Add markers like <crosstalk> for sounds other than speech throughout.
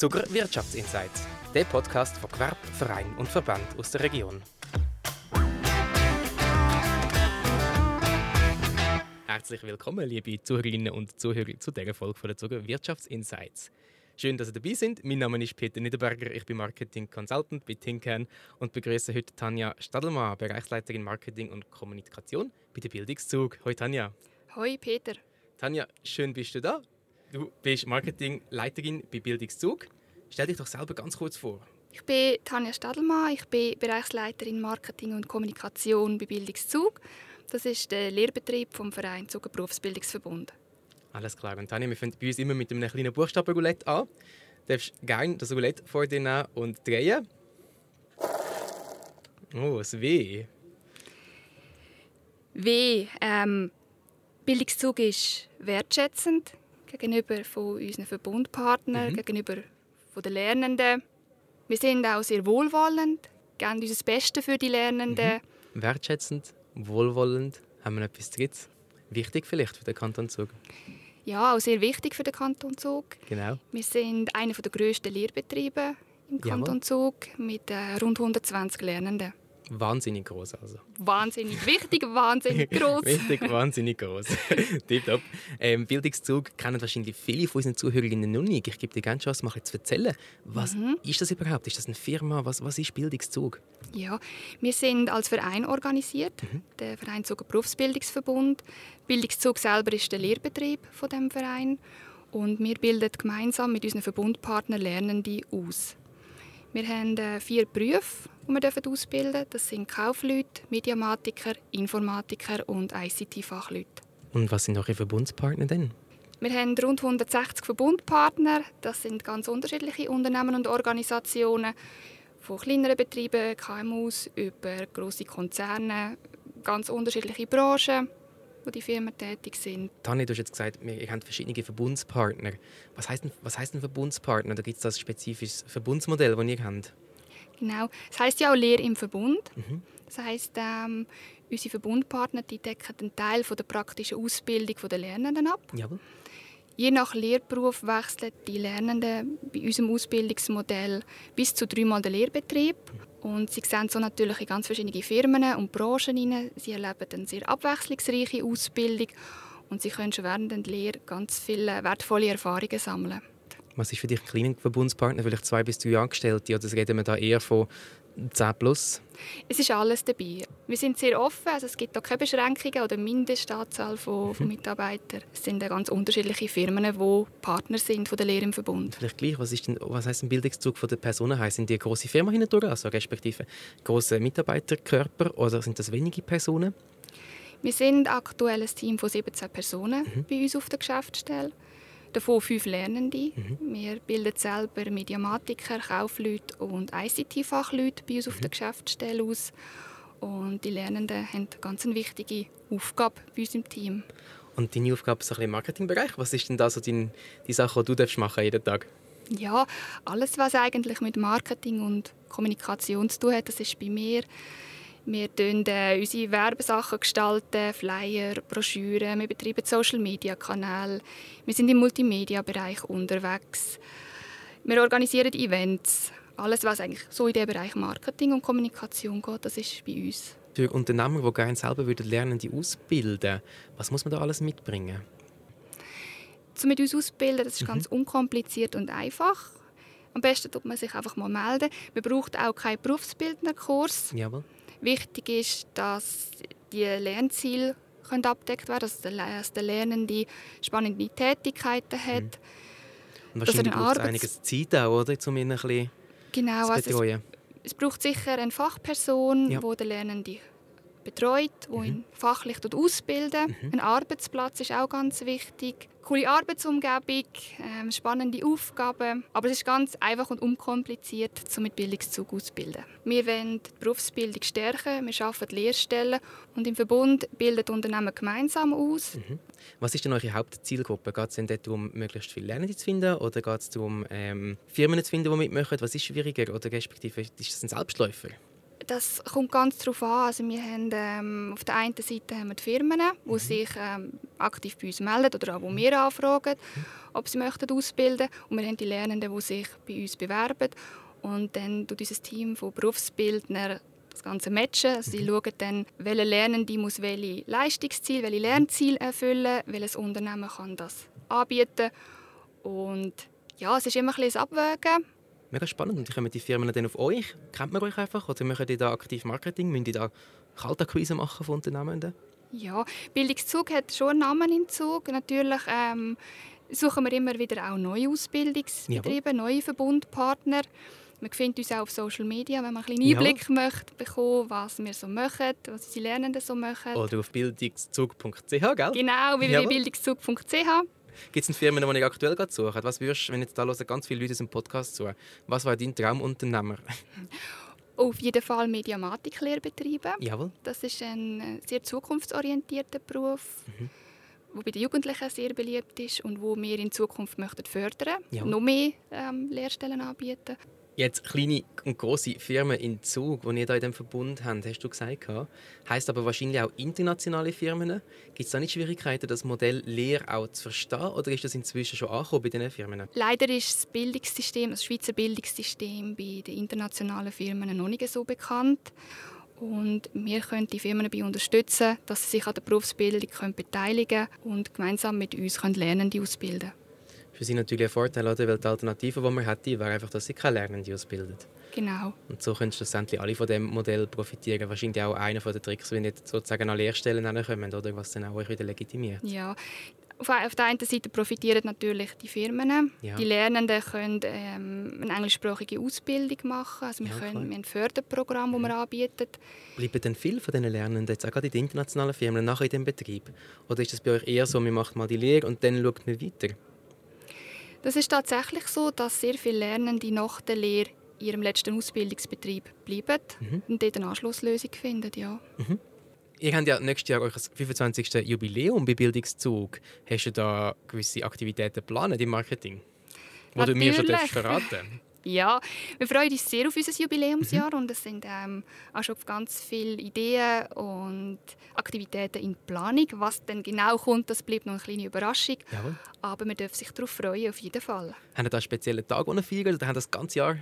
Zuger Wirtschaftsinsights, der Podcast von Gewerb, Verein und Verband aus der Region. Herzlich willkommen, liebe Zuhörerinnen und Zuhörer, zu dieser Folge von der Zuger Wirtschaftsinsights. Schön, dass Sie dabei sind. Mein Name ist Peter Niederberger, ich bin Marketing Consultant bei Tinkern und begrüße heute Tanja Stadelmann, Bereichsleiterin Marketing und Kommunikation bei der Bildungszug. Hoi Tanja. Hoi Peter. Tanja, schön bist du da. Du bist Marketingleiterin bei Bildungszug. Stell dich doch selber ganz kurz vor. Ich bin Tanja Stadelmann, ich bin Bereichsleiterin Marketing und Kommunikation bei Bildungszug. Das ist der Lehrbetrieb vom Verein Zuger Berufsbildungsverbund. Alles klar. Und Tanja, wir fangen bei uns immer mit einem kleinen Buchstabenroulette an. Du darfst gerne das Roulette vor dir nehmen und drehen. Oh, das W. W. Ähm, Bildungszug ist wertschätzend gegenüber von unseren Verbundpartnern, mhm. gegenüber von den Lernenden. Wir sind auch sehr wohlwollend, geben unser Bestes für die Lernenden. Mhm. Wertschätzend, wohlwollend. Haben wir etwas Drittes? Wichtig vielleicht für den Kanton Zug? Ja, auch sehr wichtig für den Kanton Zug. Genau. Wir sind einer der grössten Lehrbetriebe im Kanton Zug mit äh, rund 120 Lernenden. Wahnsinnig groß also. Wahnsinnig wichtig, <laughs> wahnsinnig groß. wichtig, wahnsinnig groß. Tipptopp. Ähm, Bildungszug kennen wahrscheinlich viele von unseren Zuhörerinnen noch nicht. Ich gebe dir gerne Chance, mal zu erzählen. Was mhm. ist das überhaupt? Ist das eine Firma? Was, was ist Bildungszug? Ja, wir sind als Verein organisiert, mhm. der Verein Zuger Berufsbildungsverbund. Bildungszug selber ist der Lehrbetrieb von dem Verein und wir bilden gemeinsam mit unseren Verbundpartnern Lernende aus. Wir haben äh, vier Berufe, die wir ausbilden dürfen. Das sind Kaufleute, Mediamatiker, Informatiker und ICT-Fachleute. Und was sind eure Verbundspartner denn? Wir haben rund 160 Verbundpartner. Das sind ganz unterschiedliche Unternehmen und Organisationen. Von kleineren Betrieben, KMUs, über grosse Konzerne, ganz unterschiedliche Branchen wo die Firmen tätig sind. Tanja, du hast jetzt gesagt, ihr habt verschiedene Verbundspartner. Was heißt denn, was heißt denn Verbundspartner? Da gibt es das spezifisches Verbundsmodell, das ihr habt? Genau. Das heißt ja auch Lehr im Verbund. Mhm. Das heißt, ähm, unsere Verbundpartner die decken einen Teil von der praktischen Ausbildung der Lernenden ab. Jawohl. Je nach Lehrberuf wechseln die Lernenden bei unserem Ausbildungsmodell bis zu dreimal den Lehrbetrieb. Und sie sehen so natürlich in ganz verschiedene Firmen und Branchen hinein. Sie erleben eine sehr abwechslungsreiche Ausbildung und sie können schon während der Lehre ganz viele wertvolle Erfahrungen sammeln. Was ist für dich ein kleiner Verbundspartner, vielleicht zwei bis drei Angestellte, oder reden wir da eher von 10 plus? Es ist alles dabei. Wir sind sehr offen, also es gibt da keine Beschränkungen oder Mindestanzahl von, von mhm. Mitarbeitern. Es sind ganz unterschiedliche Firmen, die Partner sind von der Lehre im Verbund. Vielleicht gleich, was, ist denn, was heisst ein Bildungszug von der Personen? Sind die große Firmen hindurch, also respektive große Mitarbeiterkörper oder sind das wenige Personen? Wir sind aktuell ein Team von 17 Personen mhm. bei uns auf der Geschäftsstelle davon fünf Lernende. Mhm. Wir bilden selber Mediamatiker, Kaufleute und ICT-Fachleute bei uns auf der mhm. Geschäftsstelle aus. Und die Lernenden haben eine ganz wichtige Aufgabe bei uns im Team. Und deine Aufgabe ist im Marketingbereich. Was ist denn da so deine, die Sache, die du machen jeden Tag? Ja, alles, was eigentlich mit Marketing und Kommunikation zu tun hat, das ist bei mir wir gestalten äh, unsere Werbesachen, gestalten, Flyer, Broschüren, wir betreiben Social-Media-Kanäle, wir sind im Multimedia-Bereich unterwegs. Wir organisieren Events. Alles, was eigentlich so in den Bereich Marketing und Kommunikation geht, das ist bei uns. Für Unternehmer, die gerne selber lernen, die ausbilden, was muss man da alles mitbringen? Um mit uns auszubilden, das ist mhm. ganz unkompliziert und einfach. Am besten tut man sich einfach mal melden. Man braucht auch keinen Berufsbildnerkurs. Jawohl. Wichtig ist, dass die Lernziele können abdeckt werden, dass der Lernende spannende Tätigkeiten hat. Mhm. Und wahrscheinlich braucht es einiges Zeit auch, oder, um ihn ein bisschen genau, zu betreuen. Also es, es, braucht sicher eine Fachperson, ja. die den Lernenden betreut, die mhm. fachlich ausbilden. Mhm. Ein Arbeitsplatz ist auch ganz wichtig. Coole Arbeitsumgebung, ähm, spannende Aufgaben. Aber es ist ganz einfach und unkompliziert, um mit Bildungszug auszubilden. Wir wollen die Berufsbildung stärken, wir schaffen Lehrstellen und im Verbund bilden Unternehmen gemeinsam aus. Mhm. Was ist denn eure Hauptzielgruppe? Geht es denn darum, möglichst viele Lernende zu finden oder geht es darum, ähm, Firmen zu finden, die mitmachen? Was ist schwieriger oder respektive ist das ein Selbstläufer? Das kommt ganz darauf an. Also wir haben, ähm, auf der einen Seite haben wir die Firmen, die mhm. sich ähm, aktiv bei uns melden oder auch, wo wir anfragen, ob sie möchten ausbilden möchten. Und wir haben die Lernenden, die sich bei uns bewerben. Und dann tut unser Team von Berufsbildner das Ganze matchen. Also sie mhm. schauen dann, welche Lernende muss welche Leistungsziele, welche Lernziele erfüllen, welches Unternehmen kann das anbieten. Und ja, es ist immer ein bisschen Abwägen. Mega spannend. Und kommen die Firmen dann auf euch? Kennt man euch einfach? Oder machen die da aktiv Marketing? Müssen die da Kaltakquise machen von Unternehmen? Ja, Bildungszug hat schon einen Namen im Zug. Natürlich ähm, suchen wir immer wieder auch neue Ausbildungsbetriebe, Jawohl. neue Verbundpartner. Man findet uns auch auf Social Media, wenn man einen kleinen Einblick ja. möchte bekommen, was wir so machen, was unsere Lernenden so machen. Oder auf bildungszug.ch, gell? Genau, www.bildungszug.ch. Gibt es Firmen, die ich aktuell gerade suche? Was würdest wenn jetzt da hören ganz viele Leute im Podcast zu, was war dein Traumunternehmer? <laughs> Auf jeden Fall Mediamatik-Lehrbetriebe. Jawohl. Das ist ein äh, sehr zukunftsorientierter Beruf. Mhm wo bei den Jugendlichen sehr beliebt ist und wo wir in Zukunft möchten fördern, ja. noch mehr ähm, Lehrstellen anbieten. Jetzt kleine und große Firmen in Zug, die ihr da in diesem Verbund habt, hast du gesagt. Heißt aber wahrscheinlich auch internationale Firmen. Gibt es da nicht Schwierigkeiten, das Modell Lehr auch zu verstehen? Oder ist das inzwischen schon angekommen bei diesen Firmen? Leider ist das Bildungssystem, das Schweizer Bildungssystem bei den internationalen Firmen noch nicht so bekannt. Und wir können die Firmen dabei unterstützen, dass sie sich an der Berufsbildung beteiligen können und gemeinsam mit uns Lernende ausbilden können für sie natürlich ein Vorteil, oder? weil die Alternative, die man hätte, wäre einfach, dass sie keine Lernende ausbildet. Genau. Und so können schlussendlich alle von dem Modell profitieren. Wahrscheinlich auch einer der Tricks, wenn nicht sozusagen an Lehrstellen kommen, oder? was dann auch wieder legitimiert. Ja, auf der einen Seite profitieren natürlich die Firmen. Ja. Die Lernenden können ähm, eine englischsprachige Ausbildung machen. Also wir, ja, können, wir haben ein Förderprogramm, das wir anbieten. Bleiben denn viele von diesen Lernenden jetzt auch gerade in den internationalen Firmen nachher in dem Betrieb? Oder ist es bei euch eher so, man macht mal die Lehre und dann schaut man weiter? Das ist tatsächlich so, dass sehr viele Lernende nach der Lehre in ihrem letzten Ausbildungsbetrieb bleiben mhm. und dort eine Anschlusslösung finden. Ja. Mhm. Ihr habt ja nächstes Jahr euer 25. Jubiläum bei Bildungszug. Hast du da gewisse Aktivitäten geplant im Marketing? Wo du mir schon verraten <laughs> Ja, wir freuen uns sehr auf unser Jubiläumsjahr mhm. und es sind ähm, auch schon ganz viele Ideen und Aktivitäten in Planung. Was denn genau kommt, das bleibt noch eine kleine Überraschung. Jawohl. Aber man darf sich darauf freuen, auf jeden Fall. Haben Sie da einen speziellen Tag feiern oder haben das ganze Jahr?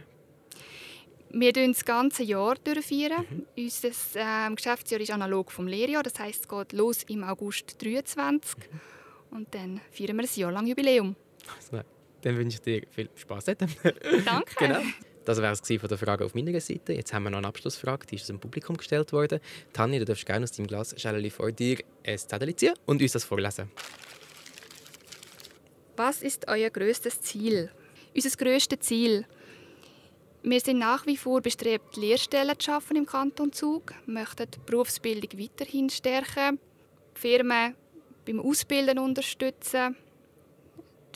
Wir feiern das ganze Jahr durchfeiern. Mhm. Unser ähm, Geschäftsjahr ist analog vom Lehrjahr, das heißt, es geht los im August 2023 mhm. und dann feiern wir ein Jahr lang Jubiläum. <laughs> Also, dann wünsche ich dir viel Spaß. Danke. <laughs> genau. Das wäre es von der Frage auf meiner Seite. Jetzt haben wir noch eine Abschlussfrage, die ist aus dem Publikum gestellt worden. Tanja, du darfst gerne aus deinem Glas Schäleli vor dir ein Zettel ziehen und uns das vorlesen. Was ist euer größtes Ziel? Unser größtes Ziel. Wir sind nach wie vor bestrebt, Lehrstellen zu schaffen im Kanton Zug, möchten die Berufsbildung weiterhin stärken, Firmen beim Ausbilden unterstützen,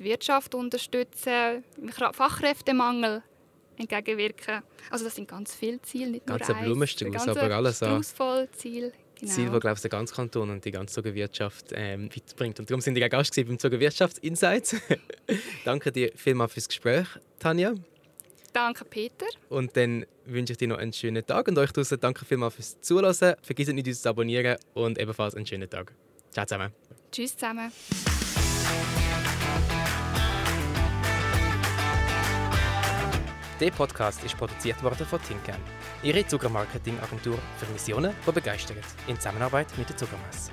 die Wirtschaft unterstützen, Fachkräftemangel entgegenwirken. Also das sind ganz viele Ziele, nicht ganz nur ein Blumenstrauß, aber alles an Ziel. Genau. Ziel, das glaube ich, der ganze Kanton und die ganze Zugerwirtschaft ähm, weiterbringt. Und darum sind wir Gast beim Zugerwirtschaftsinsights. <laughs> Danke dir vielmals fürs Gespräch, Tanja. Danke, Peter. Und dann wünsche ich dir noch einen schönen Tag und euch draußen danke vielmals fürs Zuhören. Vergesst nicht, uns zu abonnieren und ebenfalls einen schönen Tag. Ciao zusammen. Tschüss zusammen. Der Podcast ist produziert worden von Tinken, Ihre Zuckermarketing-Agentur für Missionen, die begeistert, in Zusammenarbeit mit der Zuckermesse.